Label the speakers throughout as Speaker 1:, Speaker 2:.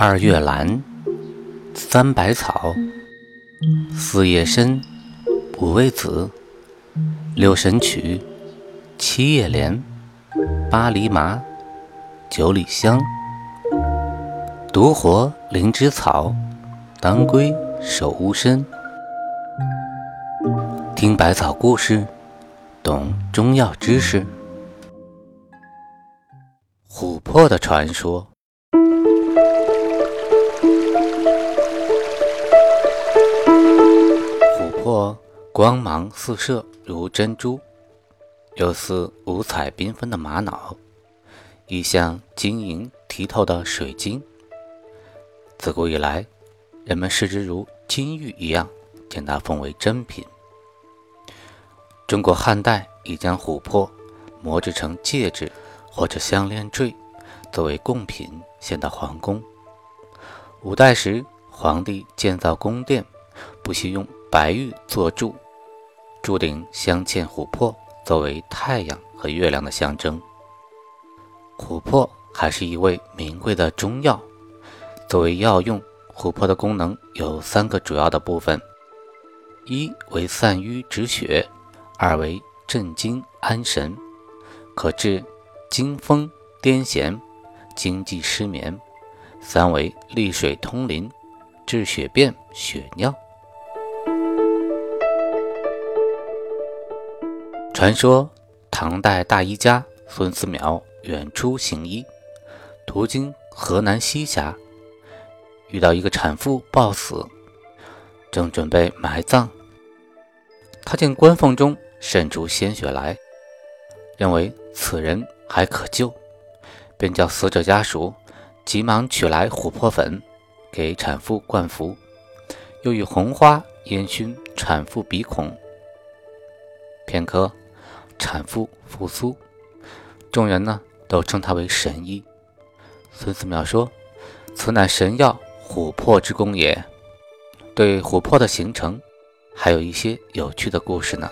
Speaker 1: 二月兰，三百草，四叶参，五味子，六神曲，七叶莲，八厘麻，九里香，独活灵芝草，当归守乌参。听百草故事，懂中药知识。琥珀的传说。光芒四射如珍珠，又似五彩缤纷的玛瑙，亦像晶莹剔透的水晶。自古以来，人们视之如金玉一样，将它奉为珍品。中国汉代已将琥珀磨制成戒指或者项链坠，作为贡品献到皇宫。五代时，皇帝建造宫殿，不惜用。白玉做柱，柱顶镶嵌琥珀，作为太阳和月亮的象征。琥珀还是一味名贵的中药。作为药用，琥珀的功能有三个主要的部分：一为散瘀止血，二为镇惊安神，可治惊风癫痫、经悸失眠；三为利水通淋，治血便血尿。传说，唐代大医家孙思邈远出行医，途经河南西峡，遇到一个产妇暴死，正准备埋葬。他见棺缝中渗出鲜血来，认为此人还可救，便叫死者家属急忙取来琥珀粉，给产妇灌服，又以红花烟熏产妇鼻孔。片刻。产妇复苏，众人呢都称他为神医。孙思邈说：“此乃神药琥珀之功也。”对琥珀的形成，还有一些有趣的故事呢。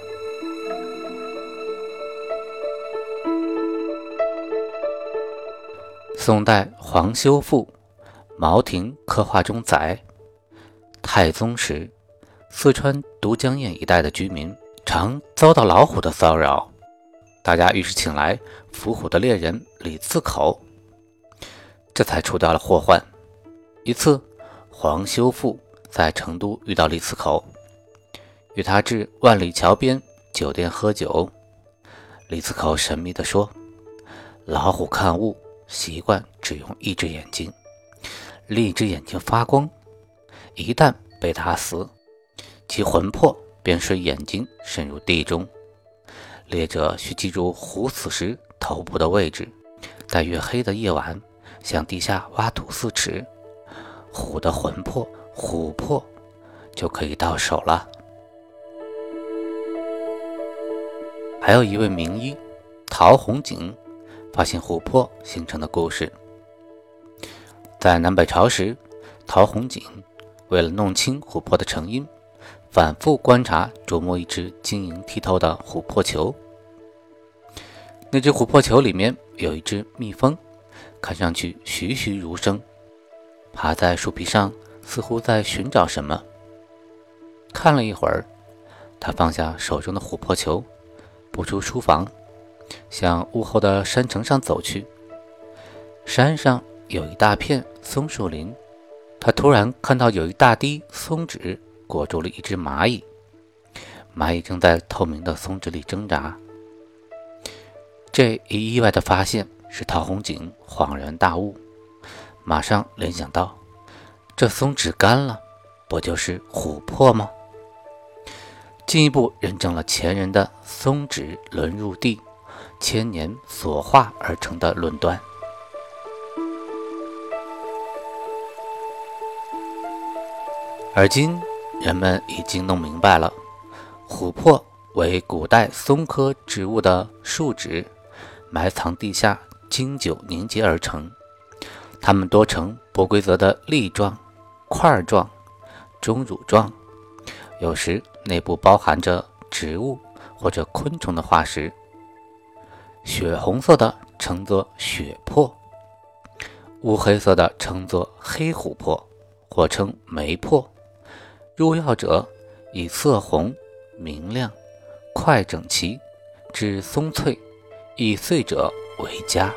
Speaker 1: 宋代黄修复《茅亭刻画》中载：太宗时，四川都江堰一带的居民常遭到老虎的骚扰。大家于是请来伏虎的猎人李次口，这才除掉了祸患。一次，黄修复在成都遇到李次口，与他至万里桥边酒店喝酒。李次口神秘地说：“老虎看物习惯只用一只眼睛，另一只眼睛发光，一旦被打死，其魂魄便随眼睛深入地中。”猎者需记住虎死时头部的位置，在月黑的夜晚向地下挖土四尺，虎的魂魄、琥珀就可以到手了。还有一位名医陶弘景发现琥珀形成的故事。在南北朝时，陶弘景为了弄清琥珀的成因。反复观察、琢磨一只晶莹剔透的琥珀球。那只琥珀球里面有一只蜜蜂，看上去栩栩如生，爬在树皮上，似乎在寻找什么。看了一会儿，他放下手中的琥珀球，步出书房，向屋后的山城上走去。山上有一大片松树林，他突然看到有一大滴松脂。裹住了一只蚂蚁，蚂蚁正在透明的松脂里挣扎。这一意外的发现使陶弘景恍然大悟，马上联想到：这松脂干了，不就是琥珀吗？进一步认证了前人的“松脂沦入地，千年所化而成”的论断。而今。人们已经弄明白了，琥珀为古代松科植物的树脂，埋藏地下，经久凝结而成。它们多呈不规则的粒状、块状、钟乳状，有时内部包含着植物或者昆虫的化石。血红色的称作血珀，乌黑色的称作黑琥珀，或称梅珀。入药者以色红、明亮、块整齐、质松脆、易碎者为佳。